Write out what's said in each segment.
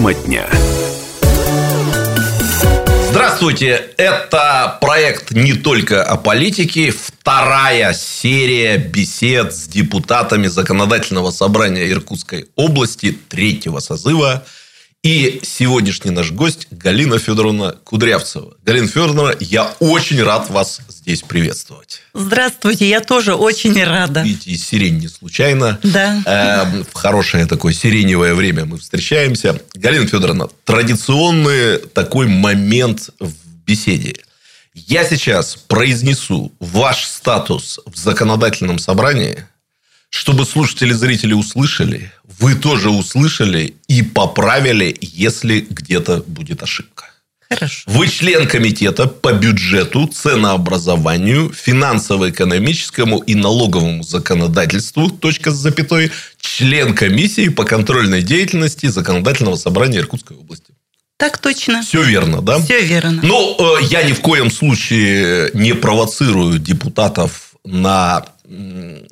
Тема дня. Здравствуйте! Это проект не только о политике. Вторая серия бесед с депутатами Законодательного собрания Иркутской области третьего созыва – и сегодняшний наш гость Галина Федоровна Кудрявцева. Галина Федоровна, я очень рад вас здесь приветствовать. Здравствуйте, я тоже очень рада. Видите, сирень не случайно. Да. Э, в хорошее такое сиреневое время мы встречаемся. Галина Федоровна, традиционный такой момент в беседе. Я сейчас произнесу ваш статус в законодательном собрании, чтобы слушатели и зрители услышали, вы тоже услышали и поправили, если где-то будет ошибка. Хорошо. Вы член комитета по бюджету, ценообразованию, финансово-экономическому и налоговому законодательству, точка с запятой, член комиссии по контрольной деятельности Законодательного собрания Иркутской области. Так точно. Все верно, да? Все верно. Ну, э, я ни в коем случае не провоцирую депутатов на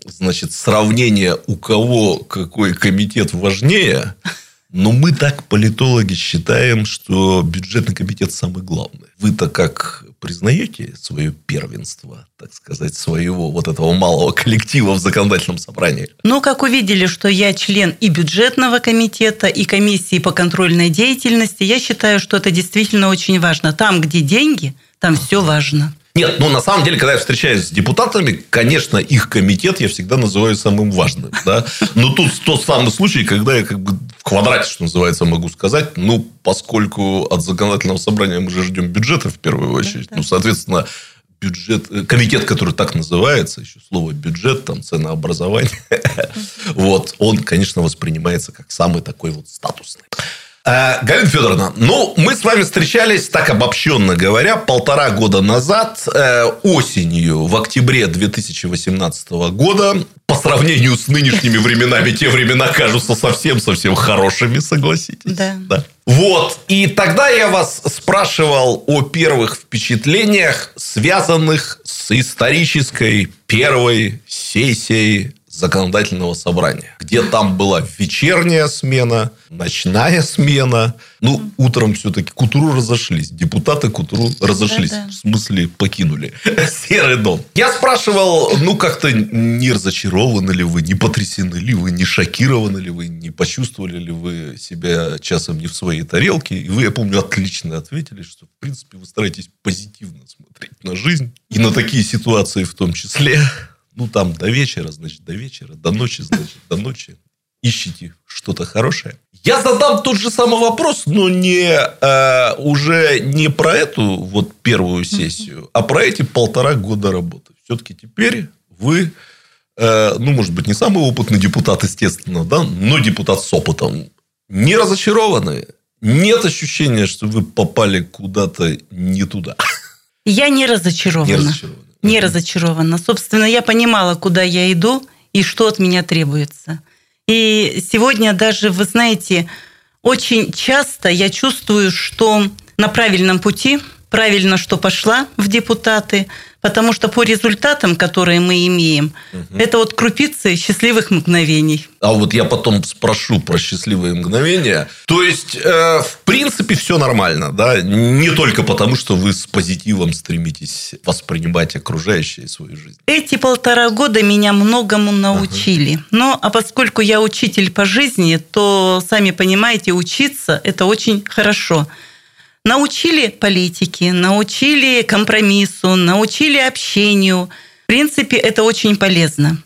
значит, сравнение, у кого какой комитет важнее, но мы так, политологи, считаем, что бюджетный комитет самый главный. Вы-то как признаете свое первенство, так сказать, своего вот этого малого коллектива в законодательном собрании? Ну, как увидели, что я член и бюджетного комитета, и комиссии по контрольной деятельности, я считаю, что это действительно очень важно. Там, где деньги, там все важно. Нет, ну на самом деле, когда я встречаюсь с депутатами, конечно, их комитет я всегда называю самым важным. Да? Но тут тот самый случай, когда я как бы в квадрате, что называется, могу сказать, ну, поскольку от законодательного собрания мы же ждем бюджета в первую очередь, ну, соответственно, бюджет, э, комитет, который так называется, еще слово бюджет, там ценообразование, вот, он, конечно, воспринимается как самый такой вот статусный. Э, Галина Федоровна, ну, мы с вами встречались, так обобщенно говоря, полтора года назад, э, осенью, в октябре 2018 года. По сравнению с нынешними временами, те времена кажутся совсем-совсем хорошими, согласитесь? Да. да. Вот. И тогда я вас спрашивал о первых впечатлениях, связанных с исторической первой сессией законодательного собрания, где там была вечерняя смена, ночная смена. Ну, утром все-таки к утру разошлись. Депутаты к утру разошлись. Да, да. В смысле, покинули Серый дом. Я спрашивал, ну, как-то не разочарованы ли вы, не потрясены ли вы, не шокированы ли вы, не почувствовали ли вы себя часом не в своей тарелке. И вы, я помню, отлично ответили, что, в принципе, вы стараетесь позитивно смотреть на жизнь. И на такие ситуации в том числе. Ну, там до вечера, значит, до вечера, до ночи, значит, до ночи. Ищите что-то хорошее. Я задам тот же самый вопрос, но не э, уже не про эту вот первую сессию, а про эти полтора года работы. Все-таки теперь вы, э, ну, может быть, не самый опытный депутат, естественно, да, но депутат с опытом. Не разочарованы? Нет ощущения, что вы попали куда-то не туда? Я не разочарована. Не разочарована не разочарована. Собственно, я понимала, куда я иду и что от меня требуется. И сегодня даже, вы знаете, очень часто я чувствую, что на правильном пути, правильно, что пошла в депутаты – Потому что по результатам, которые мы имеем, угу. это вот крупицы счастливых мгновений. А вот я потом спрошу про счастливые мгновения. То есть, э, в принципе, все нормально, да? Не только потому, что вы с позитивом стремитесь воспринимать окружающее свою жизнь. Эти полтора года меня многому научили. Ага. Но, а поскольку я учитель по жизни, то, сами понимаете, учиться – это очень хорошо научили политике, научили компромиссу, научили общению. В принципе, это очень полезно.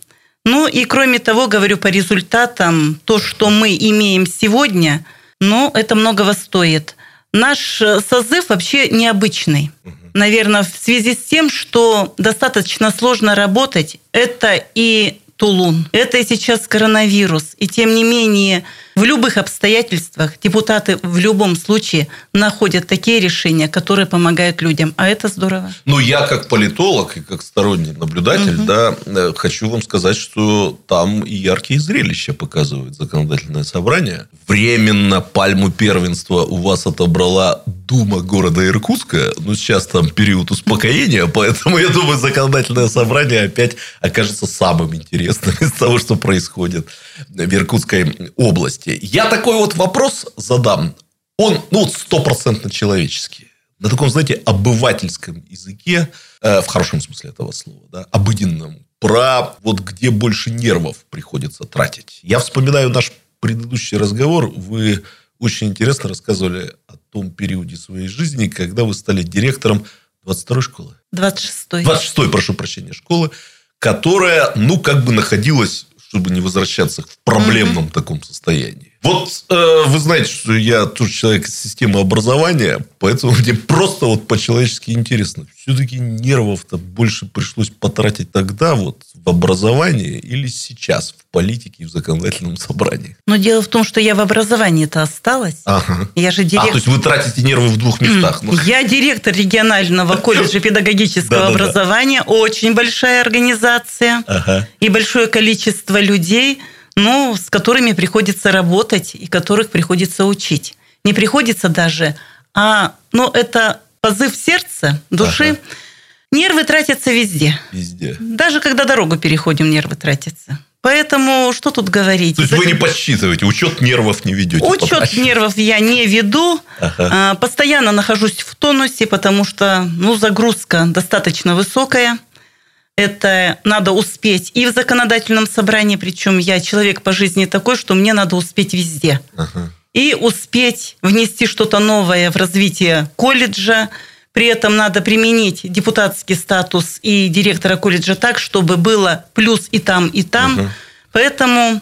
Ну и кроме того, говорю по результатам, то, что мы имеем сегодня, ну, это многого стоит. Наш э, созыв вообще необычный. Наверное, в связи с тем, что достаточно сложно работать, это и Тулун. Это сейчас коронавирус. И тем не менее, в любых обстоятельствах депутаты в любом случае находят такие решения, которые помогают людям. А это здорово. Ну, я как политолог и как сторонний наблюдатель, угу. да, э, хочу вам сказать, что там и яркие зрелища показывает законодательное собрание. Временно пальму первенства у вас отобрала Дума города Иркутска. Ну, сейчас там период успокоения, поэтому, я думаю, законодательное собрание опять окажется самым интересным из того, что происходит в Иркутской области. Я такой вот вопрос задам. он, ну, стопроцентно человеческий. На таком, знаете, обывательском языке, э, в хорошем смысле этого слова, да, обыденном, про вот где больше нервов приходится тратить. Я вспоминаю наш предыдущий разговор. Вы очень интересно рассказывали о том периоде своей жизни, когда вы стали директором 22-й школы. 26-й. 26-й, прошу прощения, школы, которая, ну, как бы находилась, чтобы не возвращаться в проблемном mm-hmm. таком состоянии. Вот э, вы знаете, что я тоже человек из системы образования, поэтому мне просто вот по-человечески интересно. Все-таки нервов-то больше пришлось потратить тогда вот в образовании или сейчас в политике и в законодательном собрании? Но дело в том, что я в образовании-то осталась. Ага. Я же директор... А, то есть вы тратите нервы в двух местах? Ну. Я директор регионального колледжа педагогического образования. Очень большая организация. И большое количество людей – ну, с которыми приходится работать и которых приходится учить. Не приходится даже, а ну, это позыв сердца, души. Ага. Нервы тратятся везде. Везде. Даже когда дорогу переходим, нервы тратятся. Поэтому что тут говорить? То есть вы не подсчитываете, учет нервов не ведете? Учет подращ. нервов я не веду. Ага. А, постоянно нахожусь в тонусе, потому что ну, загрузка достаточно высокая. Это надо успеть и в законодательном собрании, причем я человек по жизни такой, что мне надо успеть везде. Ага. И успеть внести что-то новое в развитие колледжа. При этом надо применить депутатский статус и директора колледжа так, чтобы было плюс и там, и там. Ага. Поэтому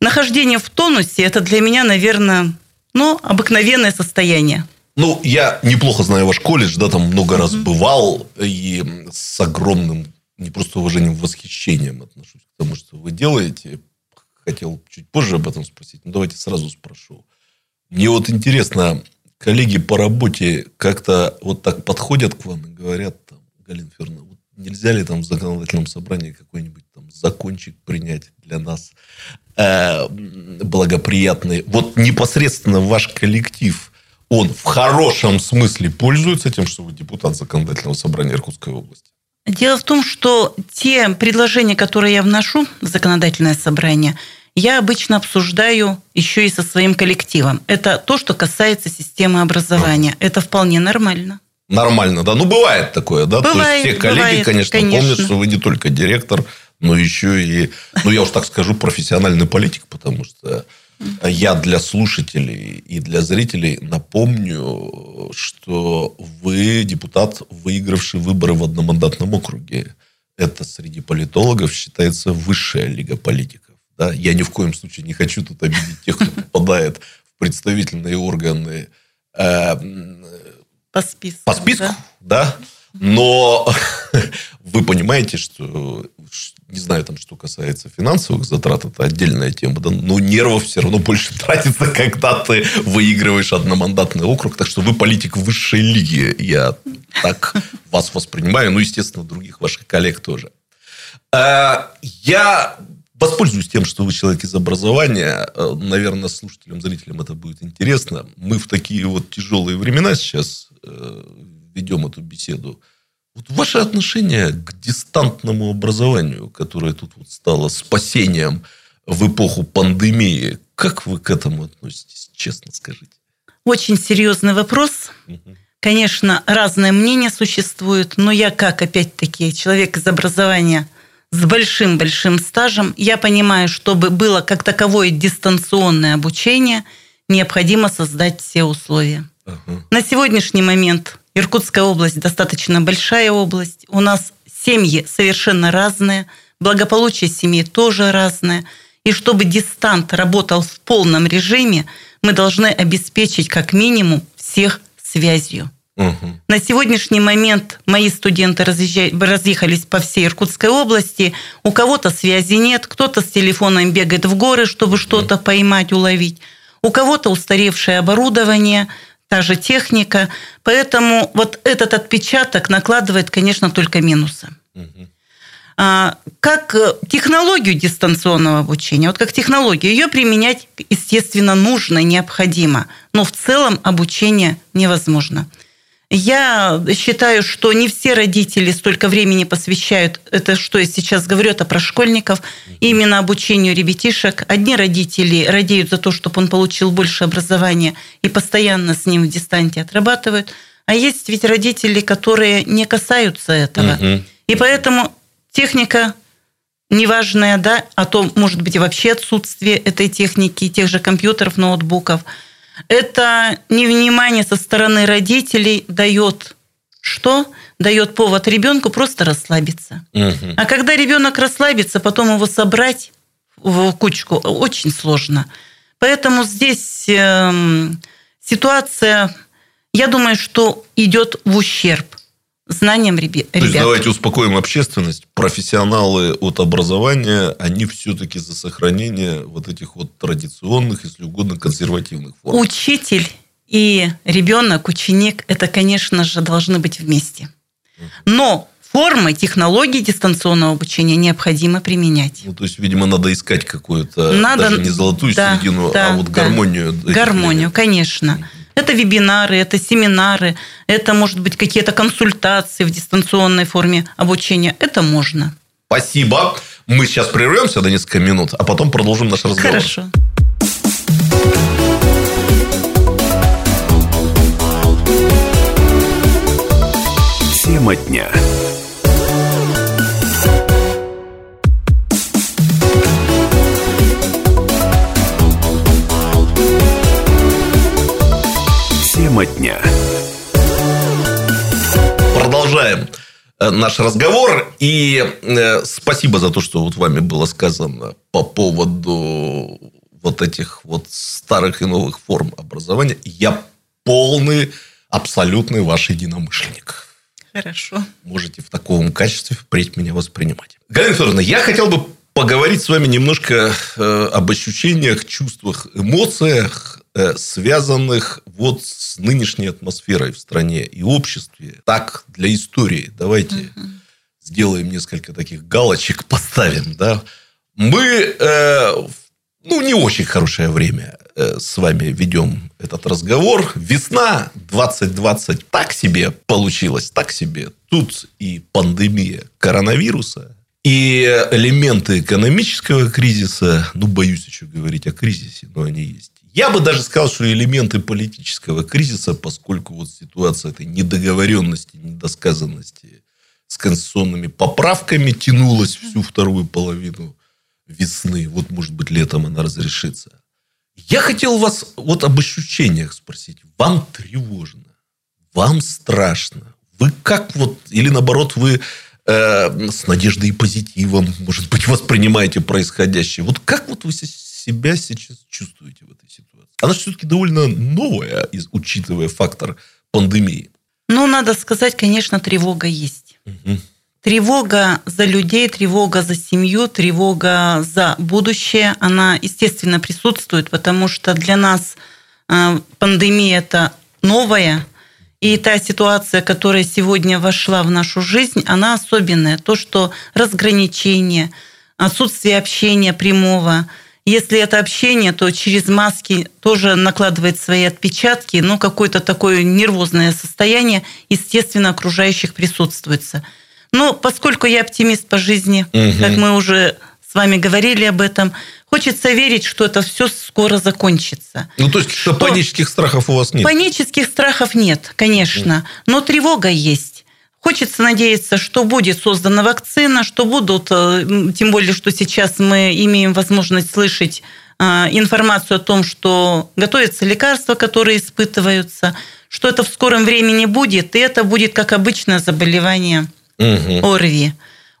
нахождение в тонусе – это для меня, наверное, ну, обыкновенное состояние. Ну, я неплохо знаю ваш колледж, да, там много mm-hmm. раз бывал, и с огромным не просто уважением, восхищением отношусь к тому, что вы делаете. Хотел чуть позже об этом спросить, но давайте сразу спрошу. Мне вот интересно, коллеги по работе как-то вот так подходят к вам и говорят, там, Галина Федоровна, вот нельзя ли там в законодательном собрании какой-нибудь там закончик принять для нас э, благоприятный? Вот непосредственно ваш коллектив, он в хорошем смысле пользуется тем, что вы депутат законодательного собрания Иркутской области? Дело в том, что те предложения, которые я вношу в законодательное собрание, я обычно обсуждаю еще и со своим коллективом. Это то, что касается системы образования. Это вполне нормально. Нормально, да. Ну, бывает такое, да. Бывает, То есть, все коллеги, бывает, конечно, конечно, помнят, что вы не только директор, но еще и, ну, я уж так скажу, профессиональный политик, потому что я для слушателей и для зрителей напомню, что вы депутат, выигравший выборы в одномандатном округе. Это среди политологов считается высшая лига политиков. Да? Я ни в коем случае не хочу тут обидеть тех, кто попадает в представительные органы э, по списку. По списку, да. да? Но вы понимаете, что не знаю, там, что касается финансовых затрат, это отдельная тема, да, но нервов все равно больше тратится, когда ты выигрываешь одномандатный округ, так что вы политик высшей лиги, я так вас воспринимаю, ну, естественно, других ваших коллег тоже. А, я воспользуюсь тем, что вы человек из образования, э, наверное, слушателям, зрителям это будет интересно. Мы в такие вот тяжелые времена сейчас э, ведем эту беседу. Вот ваше отношение к дистантному образованию, которое тут вот стало спасением в эпоху пандемии, как вы к этому относитесь, честно скажите? Очень серьезный вопрос. Угу. Конечно, разные мнения существуют, но я как, опять-таки, человек из образования с большим-большим стажем, я понимаю, чтобы было как таковое дистанционное обучение, необходимо создать все условия. Угу. На сегодняшний момент Иркутская область достаточно большая область. У нас семьи совершенно разные, благополучие семьи тоже разное. И чтобы дистант работал в полном режиме, мы должны обеспечить как минимум всех связью. Угу. На сегодняшний момент мои студенты разъехались по всей Иркутской области. У кого-то связи нет, кто-то с телефоном бегает в горы, чтобы что-то поймать, уловить. У кого-то устаревшее оборудование – та же техника. Поэтому вот этот отпечаток накладывает, конечно, только минусы. Угу. Как э, технологию дистанционного обучения, вот как технологию, ее применять, естественно, нужно, необходимо, но в целом обучение невозможно. Я считаю, что не все родители столько времени посвящают, это что я сейчас говорю, это про школьников, именно обучению ребятишек. Одни родители радеют за то, чтобы он получил больше образования и постоянно с ним в дистанте отрабатывают. А есть ведь родители, которые не касаются этого. Угу. И поэтому техника неважная, да, а то, может быть, и вообще отсутствие этой техники, тех же компьютеров, ноутбуков – это невнимание со стороны родителей дает что? Дает повод ребенку просто расслабиться. Угу. А когда ребенок расслабится, потом его собрать в кучку очень сложно. Поэтому здесь э, ситуация, я думаю, что идет в ущерб знаниям ребят. То есть давайте успокоим общественность. Профессионалы от образования, они все-таки за сохранение вот этих вот традиционных, если угодно, консервативных форм. Учитель и ребенок, ученик, это, конечно же, должны быть вместе. Но формы, технологии дистанционного обучения необходимо применять. Ну, то есть, видимо, надо искать какую-то, надо, даже не золотую да, середину, а да, а вот да. гармонию. Гармонию, конечно. Это вебинары, это семинары, это, может быть, какие-то консультации в дистанционной форме обучения. Это можно. Спасибо. Мы сейчас прервемся до несколько минут, а потом продолжим наш разговор. Хорошо. Тема дня. Тема дня. Продолжаем э, наш разговор. И э, спасибо за то, что вот вами было сказано по поводу вот этих вот старых и новых форм образования. Я полный, абсолютный ваш единомышленник. Хорошо. Можете в таком качестве впредь меня воспринимать. Галина Федоровна, я хотел бы поговорить с вами немножко э, об ощущениях, чувствах, эмоциях связанных вот с нынешней атмосферой в стране и обществе. Так, для истории. Давайте угу. сделаем несколько таких галочек, поставим. Да? Мы, э, ну, не очень хорошее время э, с вами ведем этот разговор. Весна 2020 так себе получилось, так себе. Тут и пандемия коронавируса, и элементы экономического кризиса, ну, боюсь еще говорить о кризисе, но они есть. Я бы даже сказал, что элементы политического кризиса, поскольку вот ситуация этой недоговоренности, недосказанности с конституционными поправками тянулась всю вторую половину весны. Вот, может быть, летом она разрешится. Я хотел вас вот об ощущениях спросить. Вам тревожно? Вам страшно? Вы как вот, или наоборот, вы э, с надеждой и позитивом, может быть, воспринимаете происходящее? Вот как вот вы себя сейчас чувствуете в этой ситуации? Она все-таки довольно новая, учитывая фактор пандемии. Ну, надо сказать, конечно, тревога есть. Угу. Тревога за людей, тревога за семью, тревога за будущее, она, естественно, присутствует, потому что для нас э, пандемия – это новая, и та ситуация, которая сегодня вошла в нашу жизнь, она особенная. То, что разграничение, отсутствие общения прямого – если это общение, то через маски тоже накладывает свои отпечатки, но какое-то такое нервозное состояние, естественно, окружающих присутствуется. Но поскольку я оптимист по жизни, угу. как мы уже с вами говорили об этом, хочется верить, что это все скоро закончится. Ну, то есть, что панических страхов у вас нет? Панических страхов нет, конечно, но тревога есть. Хочется надеяться, что будет создана вакцина, что будут, э, тем более, что сейчас мы имеем возможность слышать э, информацию о том, что готовятся лекарства, которые испытываются, что это в скором времени будет, и это будет как обычное заболевание угу. ОРВИ.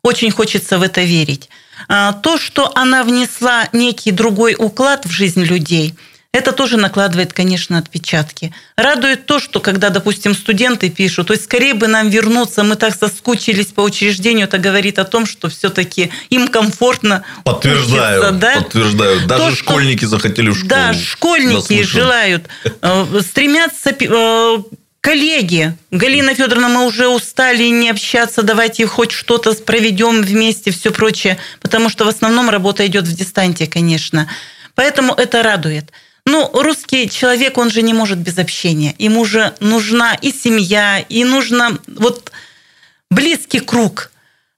Очень хочется в это верить. А, то, что она внесла некий другой уклад в жизнь людей – это тоже накладывает, конечно, отпечатки. Радует то, что когда, допустим, студенты пишут, то есть скорее бы нам вернуться, мы так соскучились по учреждению, это говорит о том, что все-таки им комфортно Подтверждаю, учиться, да? подтверждаю. Даже то, школьники что, захотели в школу. Да, школьники желают, э, стремятся э, Коллеги, Галина Федоровна, мы уже устали не общаться, давайте хоть что-то проведем вместе, все прочее, потому что в основном работа идет в дистанте, конечно. Поэтому это радует. Ну, русский человек, он же не может без общения. Ему же нужна и семья, и нужно вот близкий круг.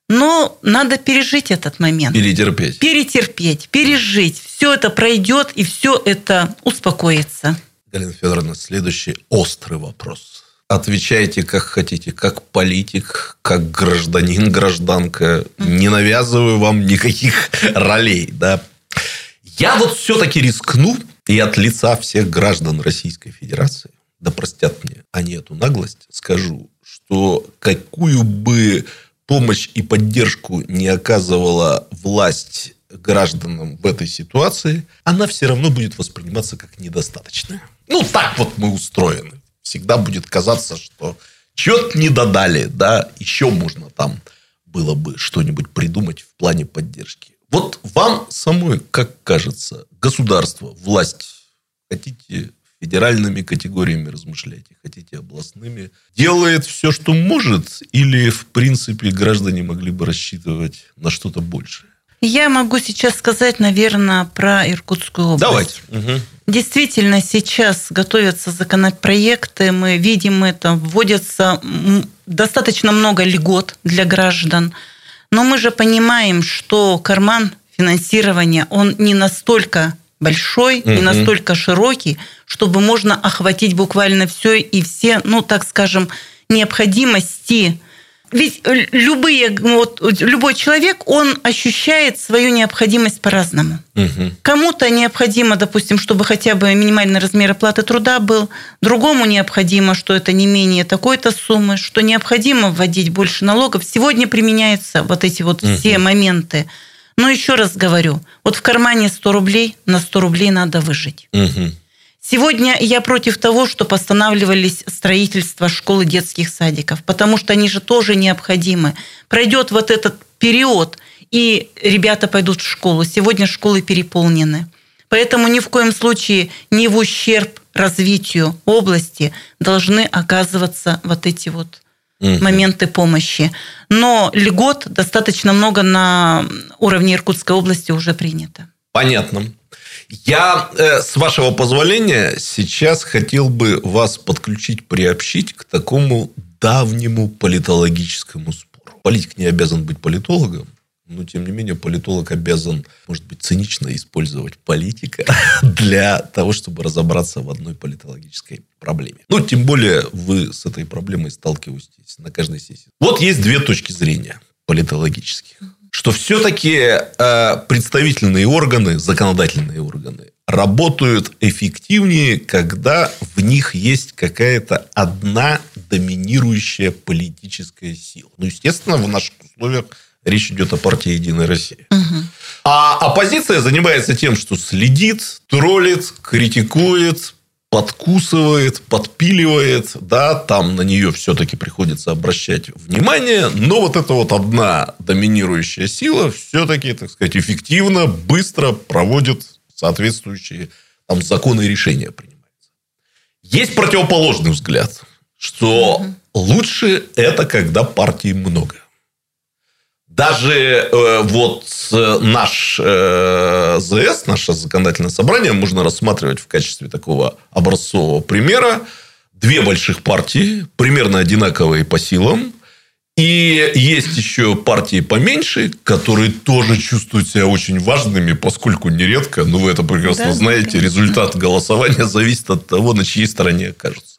Но надо пережить этот момент. Перетерпеть. Перетерпеть, пережить. Все это пройдет, и все это успокоится. Галина Федоровна, следующий острый вопрос. Отвечайте как хотите, как политик, как гражданин, гражданка. Не навязываю вам никаких ролей, да. Я вот все-таки рискну и от лица всех граждан Российской Федерации, да простят мне они эту наглость, скажу, что какую бы помощь и поддержку не оказывала власть гражданам в этой ситуации, она все равно будет восприниматься как недостаточная. Ну, так вот мы устроены. Всегда будет казаться, что что-то не додали, да, еще можно там было бы что-нибудь придумать в плане поддержки. Вот вам самой, как кажется, государство, власть, хотите федеральными категориями размышляйте, хотите областными, делает все, что может, или, в принципе, граждане могли бы рассчитывать на что-то большее? Я могу сейчас сказать, наверное, про Иркутскую область. Давайте. Угу. Действительно, сейчас готовятся законопроекты, мы видим это, вводятся достаточно много льгот для граждан. Но мы же понимаем, что карман финансирования, он не настолько большой, угу. не настолько широкий, чтобы можно охватить буквально все и все, ну, так скажем, необходимости ведь любые, вот, любой человек, он ощущает свою необходимость по-разному. Угу. Кому-то необходимо, допустим, чтобы хотя бы минимальный размер оплаты труда был, другому необходимо, что это не менее такой-то суммы, что необходимо вводить больше налогов. Сегодня применяются вот эти вот угу. все моменты. Но еще раз говорю, вот в кармане 100 рублей, на 100 рублей надо выжить. Угу. Сегодня я против того, что постанавливались строительство школ и детских садиков, потому что они же тоже необходимы. Пройдет вот этот период, и ребята пойдут в школу. Сегодня школы переполнены. Поэтому ни в коем случае не в ущерб развитию области должны оказываться вот эти вот угу. моменты помощи. Но льгот достаточно много на уровне Иркутской области уже принято. Понятно. Я, э, с вашего позволения, сейчас хотел бы вас подключить, приобщить к такому давнему политологическому спору. Политик не обязан быть политологом, но, тем не менее, политолог обязан, может быть, цинично использовать политика для того, чтобы разобраться в одной политологической проблеме. Ну, тем более, вы с этой проблемой сталкиваетесь на каждой сессии. Вот есть две точки зрения политологических что все-таки э, представительные органы, законодательные органы, работают эффективнее, когда в них есть какая-то одна доминирующая политическая сила. Ну, естественно, в наших условиях речь идет о партии «Единая Россия». Угу. А оппозиция занимается тем, что следит, троллит, критикует, подкусывает, подпиливает, да, там на нее все-таки приходится обращать внимание, но вот эта вот одна доминирующая сила все-таки, так сказать, эффективно, быстро проводит соответствующие там законы и решения принимаются. Есть противоположный взгляд, что угу. лучше это, когда партий много. Даже э, вот э, наш э, ЗС, наше законодательное собрание, можно рассматривать в качестве такого образцового примера. Две больших партии, примерно одинаковые по силам. И есть еще партии поменьше, которые тоже чувствуют себя очень важными, поскольку нередко, ну вы это прекрасно да, знаете, конечно. результат голосования зависит от того, на чьей стороне окажется.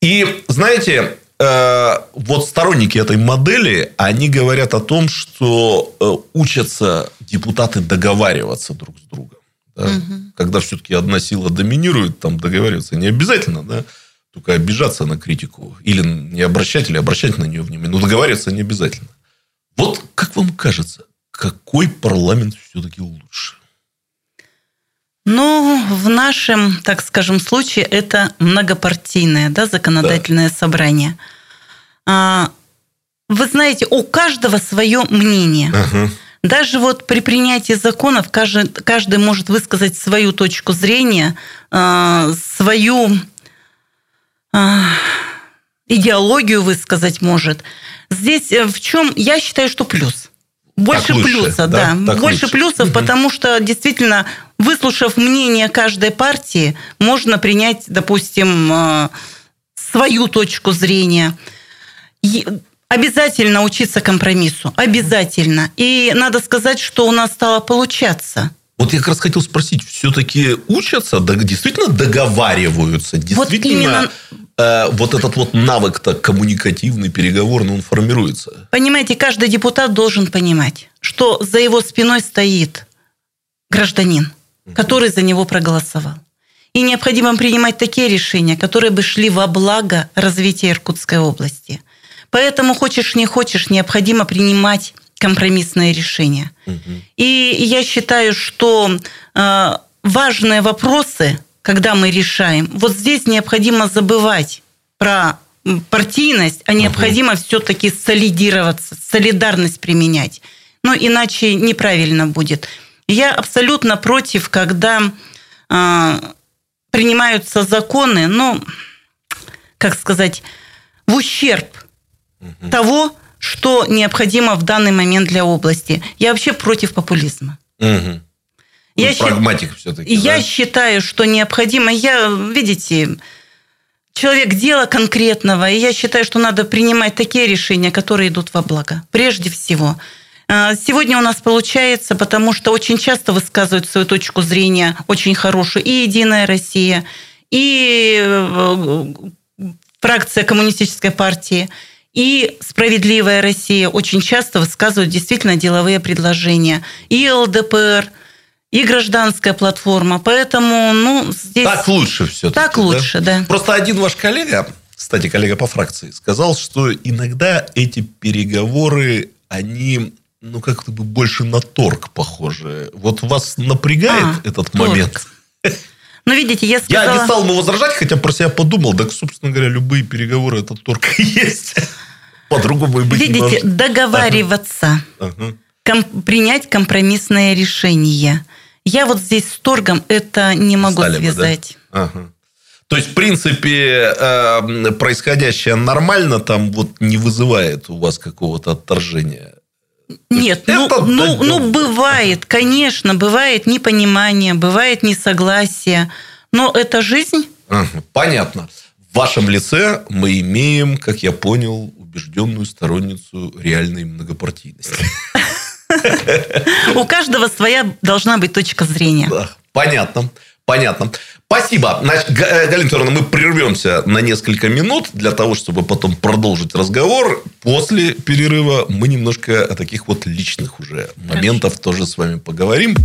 И знаете, вот сторонники этой модели, они говорят о том, что э, учатся депутаты договариваться друг с другом. Да? Угу. Когда все-таки одна сила доминирует, там договариваться не обязательно, да, только обижаться на критику. Или не обращать, или обращать на нее внимание. Но договариваться не обязательно. Вот как вам кажется, какой парламент все-таки лучше? Ну, в нашем, так скажем, случае это многопартийное да, законодательное да. собрание. А, вы знаете, у каждого свое мнение. Ага. Даже вот при принятии законов каждый, каждый может высказать свою точку зрения, а, свою а, идеологию высказать может. Здесь э, в чем, я считаю, что плюс. Больше Так лучше, плюса, да? да. Больше лучше. плюсов, потому что действительно, выслушав мнение каждой партии, можно принять, допустим, э, свою точку зрения. И Обязательно учиться компромиссу. Обязательно. И надо сказать, что у нас стало получаться. Вот я как раз хотел спросить, все-таки учатся, действительно договариваются, действительно именно- э, вот этот вот навык-то коммуникативный, переговорный, он формируется. Понимаете, каждый депутат должен понимать, что за его спиной стоит гражданин, который за него проголосовал. И необходимо принимать такие решения, которые бы шли во благо развития Иркутской области. Поэтому, хочешь не хочешь, необходимо принимать компромиссные решения. И я считаю, что э, важные вопросы, когда мы решаем, вот здесь необходимо забывать про партийность, а необходимо все-таки солидироваться, солидарность применять. Ну, иначе неправильно будет. Я абсолютно против, когда э, принимаются законы, ну, как сказать, в ущерб того, что необходимо в данный момент для области. Я вообще против популизма. Мгм. Я Ну, счит- прагматик все-таки. Я считаю, что необходимо. Я, видите, человек дела конкретного, и я считаю, что надо принимать такие решения, которые идут во благо. Прежде всего. А, Сегодня у нас получается, потому что очень часто высказывают свою точку зрения очень хорошую и «Единая Россия», и э, фракция Коммунистической партии, и «Справедливая Россия» очень часто высказывают действительно деловые предложения. И ЛДПР, и гражданская платформа. Поэтому, ну, здесь... Так лучше все-таки. Так лучше, да. Просто один ваш коллега, кстати, коллега по фракции, сказал, что иногда эти переговоры, они, ну, как-то бы больше на торг похожи. Вот вас напрягает А, этот торг. момент? Ну, видите, я сказала... Я не стал ему возражать, хотя про себя подумал, так, собственно говоря, любые переговоры это торг и есть. По-другому и быть не Видите, может. договариваться, Ага. ком- принять компромиссное решение. Я вот здесь с торгом это не могу Стали бы, да? связать. Ага. То есть, в принципе, э, происходящее нормально там вот не вызывает у вас какого-то отторжения. Нет, ну, это ну, ну, бывает, конечно, бывает непонимание, бывает несогласие, но это жизнь. Понятно. В вашем лице мы имеем, как я понял, убежденную сторонницу реальной многопартийности. У каждого своя должна быть точка зрения. Понятно. Понятно. Спасибо. Значит, э, Галина Федоровна, мы прервемся на несколько минут для того, чтобы потом продолжить разговор. После перерыва мы немножко о таких вот личных уже моментах тоже с вами поговорим.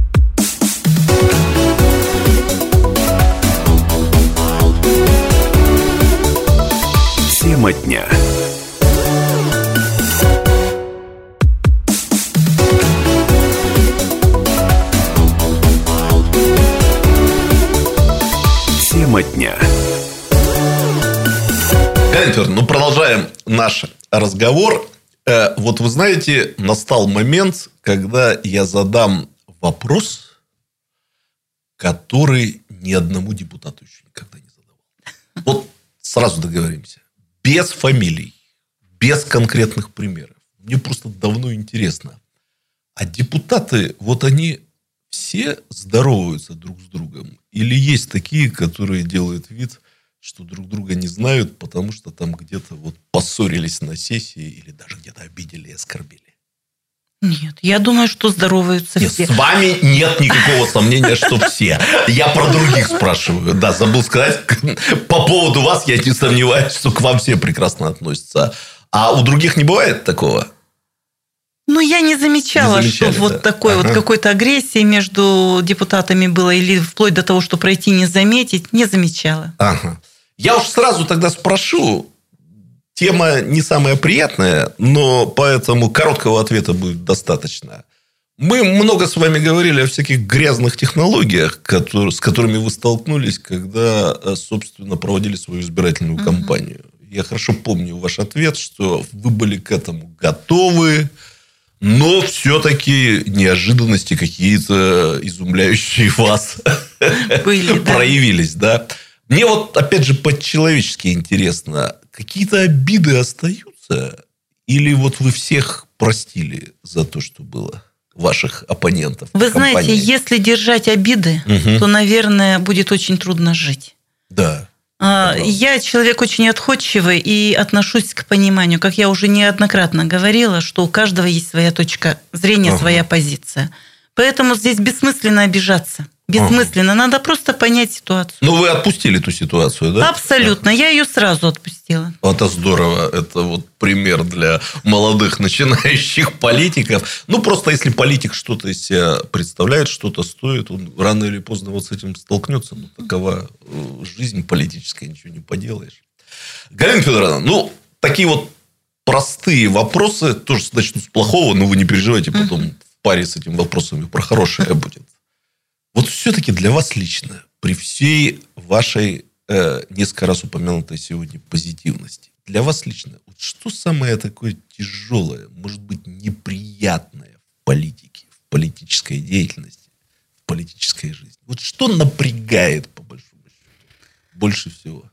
Тема дня. Тема дня. Галина ну продолжаем наш разговор. Э, Вот вы знаете, настал момент, когда я задам вопрос, который ни одному депутату еще никогда не задавал. Вот сразу договоримся. Без фамилий, без конкретных примеров. Мне просто давно интересно. А депутаты, вот они все здороваются друг с другом? Или есть такие, которые делают вид, что друг друга не знают, потому что там где-то вот поссорились на сессии или даже где-то обидели и оскорбили? Нет, я думаю, что здороваются Нет, все. с вами нет никакого сомнения, что все. Я про других спрашиваю. Да, забыл сказать. По поводу вас я не сомневаюсь, что к вам все прекрасно относятся. А у других не бывает такого? Ну, я не замечала, Не что вот да. такой вот Ага. какой-то агрессии между депутатами было, или вплоть до того, что пройти не заметить, не замечала. Ага. Я уж сразу тогда спрошу. Тема не самая приятная, но поэтому короткого ответа будет достаточно. Мы много с вами говорили о всяких грязных технологиях, которые- с которыми вы столкнулись, когда, э, собственно, проводили свою избирательную кампанию. Я хорошо помню ваш ответ, что вы были к этому готовы, но все-таки неожиданности какие-то изумляющие вас Были, да. проявились, да. Мне вот, опять же, по-человечески интересно, какие-то обиды остаются? Или вот вы всех простили за то, что было ваших оппонентов? Вы компании? знаете, если держать обиды, Мгм. то, наверное, будет очень трудно жить. Да. А. Я человек очень отходчивый и отношусь к пониманию. Как я уже неоднократно говорила, что у каждого есть своя точка зрения, своя позиция. Поэтому здесь бессмысленно обижаться. Бессмысленно. Надо просто понять ситуацию. Ну, вы отпустили эту ситуацию, да? Абсолютно. Я ее сразу отпустила. Это здорово. Это вот пример для молодых начинающих политиков. Ну, просто если политик что-то из себя представляет, что-то стоит, он рано или поздно вот с этим столкнется. Ну, такова э, жизнь политическая, ничего не поделаешь. Галина Федоровна, ну, такие вот простые вопросы, тоже начну с плохого, но вы не переживайте, потом в паре с этими вопросами про хорошее будет. Вот все-таки для вас лично, при всей вашей э, несколько раз упомянутой сегодня позитивности, для вас лично, вот что самое такое тяжелое, может быть, неприятное в политике, в политической деятельности, в политической жизни? Вот что напрягает, по большому счету, больше всего?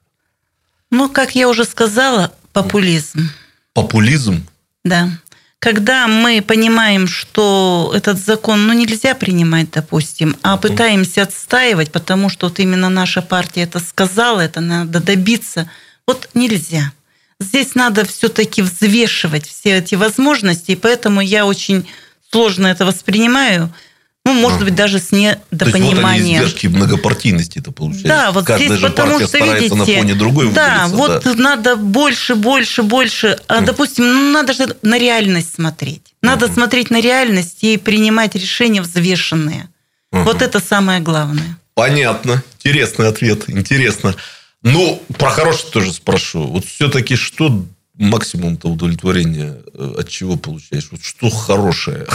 Ну, как я уже сказала, популизм. Популизм? Да. Когда мы понимаем, что этот закон ну, нельзя принимать, допустим, а пытаемся отстаивать, потому что вот именно наша партия это сказала, это надо добиться, вот нельзя. Здесь надо все-таки взвешивать все эти возможности, и поэтому я очень сложно это воспринимаю, ну, может быть, даже с То есть, вот они недопониманием. многопартийности это получается. Да, вот Каждая здесь же потому что, видите, на фоне другой да, вот да. надо больше, больше, больше. А, допустим, ну, надо же на реальность смотреть. Надо смотреть на реальность и принимать решения взвешенные. Вот это самое главное. Понятно. Интересный ответ. Интересно. Ну, про хорошее тоже спрошу. Вот все-таки что максимум-то удовлетворения э, от чего получаешь? Вот что хорошее?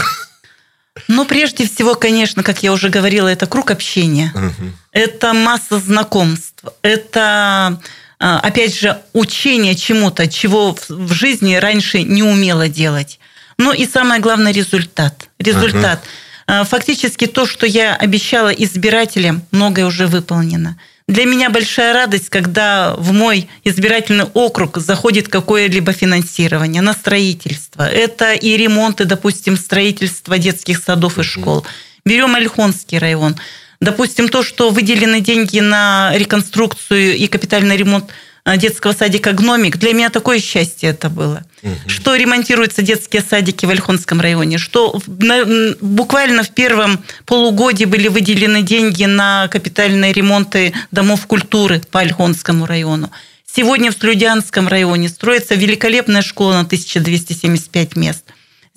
Ну, прежде всего, конечно, как я уже говорила, это круг общения. Мгм. Это масса знакомств. Это, а, опять же, учение чему-то, чего в- жизни раньше не умела делать. Ну и самое главное, результат. Результат. А, Фактически то, что я обещала избирателям, многое уже выполнено. Для меня большая радость, когда в мой избирательный округ заходит какое-либо финансирование на строительство. Это и ремонты, допустим, строительство детских садов и школ. Берем Ольхонский район. Допустим, то, что выделены деньги на реконструкцию и капитальный ремонт детского садика «Гномик», для меня такое счастье это было. Что ремонтируются детские садики в Ольхонском районе, что на- буквально в первом полугодии были выделены деньги на капитальные ремонты домов культуры по Ольхонскому району. Сегодня в Слюдянском районе строится великолепная школа на 1275 мест.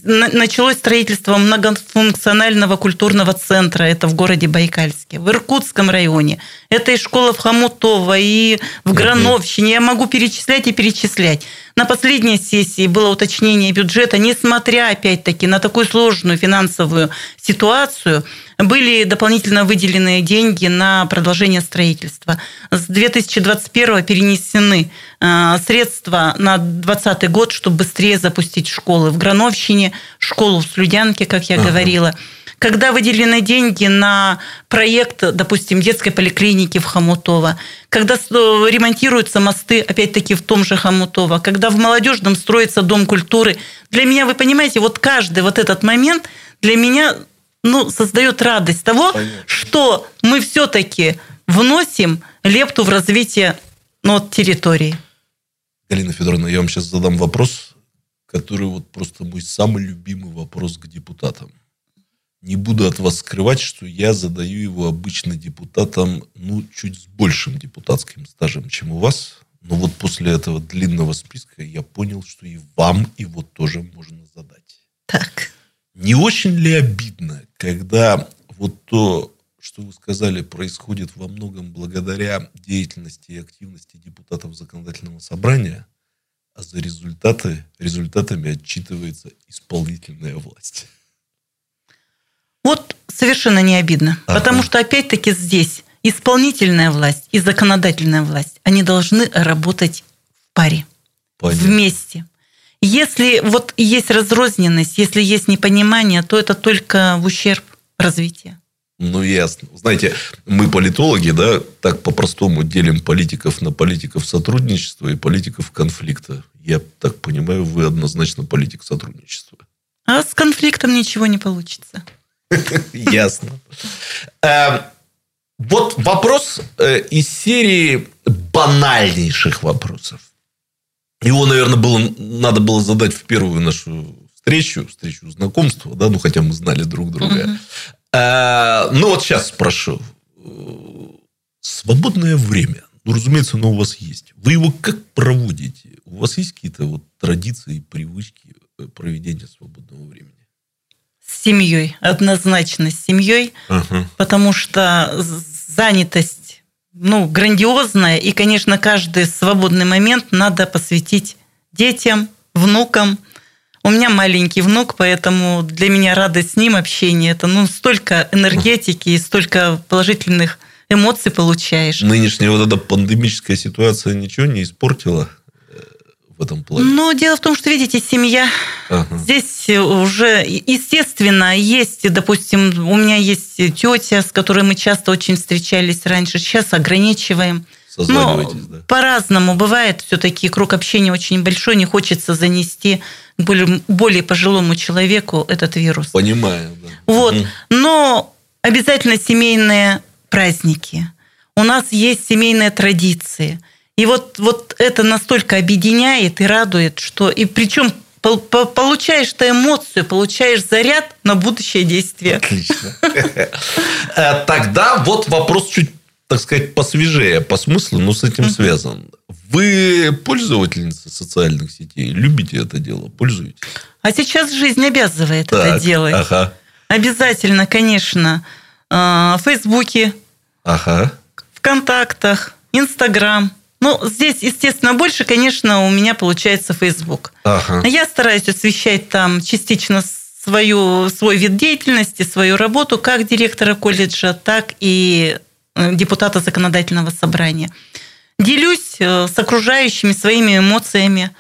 На- Началось строительство многофункционального культурного центра, это в городе Байкальске. В Иркутском районе это и школа в Хомутово, и в Грановщине. Я могу перечислять и перечислять. На последней сессии было уточнение бюджета, несмотря, опять-таки, на такую сложную финансовую ситуацию, были дополнительно выделены деньги на продолжение строительства. С 2021 перенесены э, средства на 2020 год, чтобы быстрее запустить школы в Грановщине, школу в Слюдянке, как я говорила. Когда выделены деньги на проект, допустим, детской поликлиники в Хомутово, когда ремонтируются мосты, опять-таки, в том же Хомутово, когда в молодежном строится дом культуры, для меня, вы понимаете, вот каждый вот этот момент для меня ну, создает радость того, Понятно. что мы все-таки вносим лепту в развитие ну, вот, территории. Галина Федоровна, я вам сейчас задам вопрос, который вот просто мой самый любимый вопрос к депутатам. Не буду от вас скрывать, что я задаю его обычно депутатам, ну, чуть с большим депутатским стажем, чем у вас. Но вот после этого длинного списка я понял, что и вам его тоже можно задать. Так. Не очень ли обидно, когда вот то, что вы сказали, происходит во многом благодаря деятельности и активности депутатов законодательного собрания, а за результаты, результатами отчитывается исполнительная власть? Вот совершенно не обидно. Ага. Потому что, опять-таки, здесь исполнительная власть и законодательная власть, они должны работать в паре, Понятно. вместе. Если вот есть разрозненность, если есть непонимание, то это только в ущерб развития. Ну, ясно. Знаете, мы политологи, да, так по-простому делим политиков на политиков сотрудничества и политиков конфликта. Я так понимаю, вы однозначно политик сотрудничества. А с конфликтом ничего не получится. Ясно. Эм, вот вопрос э, из серии банальнейших вопросов. Его, наверное, было, надо было задать в первую нашу встречу, встречу знакомства, да, ну хотя мы знали друг друга. Угу. ну вот сейчас спрошу. Свободное время. Ну, разумеется, оно у вас есть. Вы его как проводите? У вас есть какие-то вот традиции, привычки э, проведения свободного времени? С семьей. Однозначно с семьей. Ага. Потому что занятость ну, грандиозная. И, конечно, каждый свободный момент надо посвятить детям, внукам. У меня маленький внук, поэтому для меня радость с ним общение. Это ну, столько энергетики и столько положительных эмоций получаешь. Нынешняя вот эта пандемическая ситуация ничего не испортила? В этом плане? Ну, дело в том, что, видите, семья. Ага. Здесь уже, естественно, есть, допустим, у меня есть тетя, с которой мы часто очень встречались раньше. Сейчас ограничиваем. Но да? по-разному бывает. Все-таки круг общения очень большой. Не хочется занести более, более пожилому человеку этот вирус. Понимаю. Да. Вот. Угу. Но обязательно семейные праздники. У нас есть семейные традиции. И вот, вот это настолько объединяет и радует, что... И причем получаешь ты эмоцию, получаешь заряд на будущее действие. Отлично. Э, тогда вот вопрос чуть, так сказать, посвежее по смыслу, но с этим связан. Вы пользовательница социальных сетей? Любите это дело? Пользуетесь? А сейчас жизнь обязывает так, это делать. Ага. Обязательно, конечно. В Фейсбуке, ага. ВКонтактах, Инстаграм. Ну, здесь, естественно, больше, конечно, у меня получается Facebook. Ага. Я стараюсь освещать там частично свою, свой вид деятельности, свою работу как директора колледжа, так и э, депутата законодательного собрания. Делюсь э, с окружающими своими эмоциями.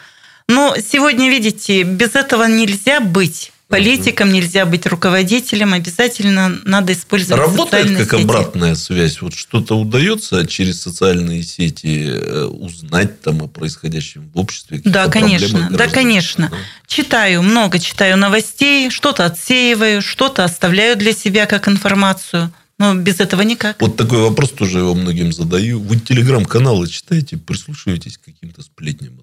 Но сегодня, видите, без этого нельзя быть политиком, нельзя быть руководителем, обязательно надо использовать Работает как сети. обратная связь. Вот что-то удается через социальные сети э, узнать там о происходящем в обществе? Да, конечно, да, конечно. Да. Читаю, много читаю новостей, что-то отсеиваю, что-то оставляю для себя как информацию. Но без этого никак. Вот такой вопрос тоже я многим задаю. Вы телеграм-каналы читаете, прислушиваетесь к каким-то сплетням?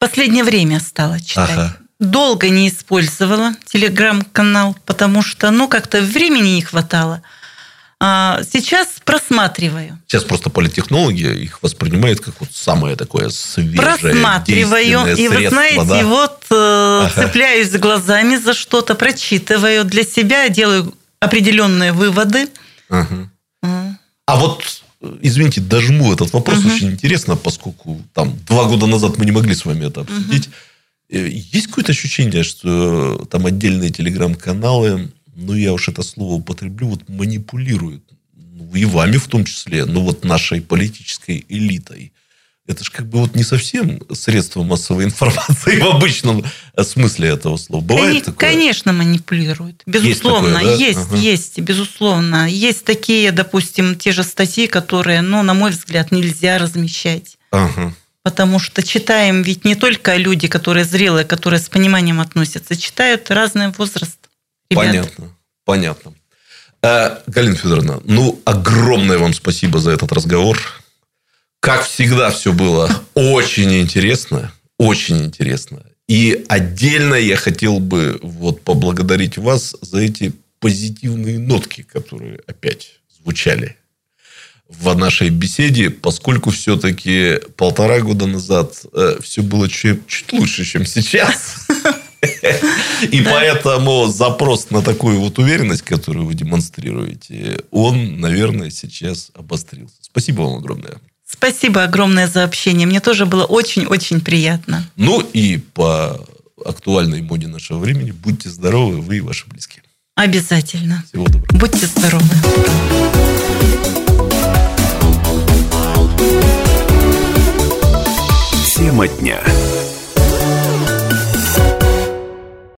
Последнее время стала читать. Ага долго не использовала телеграм-канал, потому что, ну, как-то времени не хватало. А сейчас просматриваю. Сейчас просто политтехнологи их воспринимают как вот самое такое свежее, Просматриваю. И вы знаете, да? вот э, ага. цепляюсь глазами за что-то, прочитываю для себя, делаю определенные выводы. Ага. А. а вот извините, дожму этот вопрос, угу. очень интересно, поскольку там два года назад мы не могли с вами это обсудить. Угу. Э, есть какое-то ощущение, что там отдельные телеграм-каналы, ну, я уж это слово употреблю, вот манипулируют. Ну, и вами в том числе, ну, вот нашей политической элитой. Это же как бы вот не совсем средство массовой информации в обычном смысле этого слова. Бывает Они, такое? Конечно, манипулируют. Безусловно, есть, такое, да? есть, ага. есть, безусловно. Есть такие, допустим, те же статьи, которые, ну, на мой взгляд, нельзя размещать. Ага. Потому что читаем ведь не только люди, которые зрелые, которые с пониманием относятся, читают разный возраст. Ребят. Понятно, понятно. Э, Галина Федоровна, ну, огромное вам спасибо за этот разговор. Как всегда, все было очень интересно, очень интересно. И отдельно я хотел бы вот поблагодарить вас за эти позитивные нотки, которые опять звучали в нашей беседе, поскольку все-таки полтора года назад э, все было чуть, чуть лучше, чем сейчас. И поэтому запрос на такую вот уверенность, которую вы демонстрируете, он, наверное, сейчас обострился. Спасибо вам огромное. Спасибо огромное за общение. Мне тоже было очень-очень приятно. Ну и по актуальной моде нашего времени будьте здоровы, вы и ваши близкие. Обязательно. Всего доброго. Будьте здоровы. Тема дня.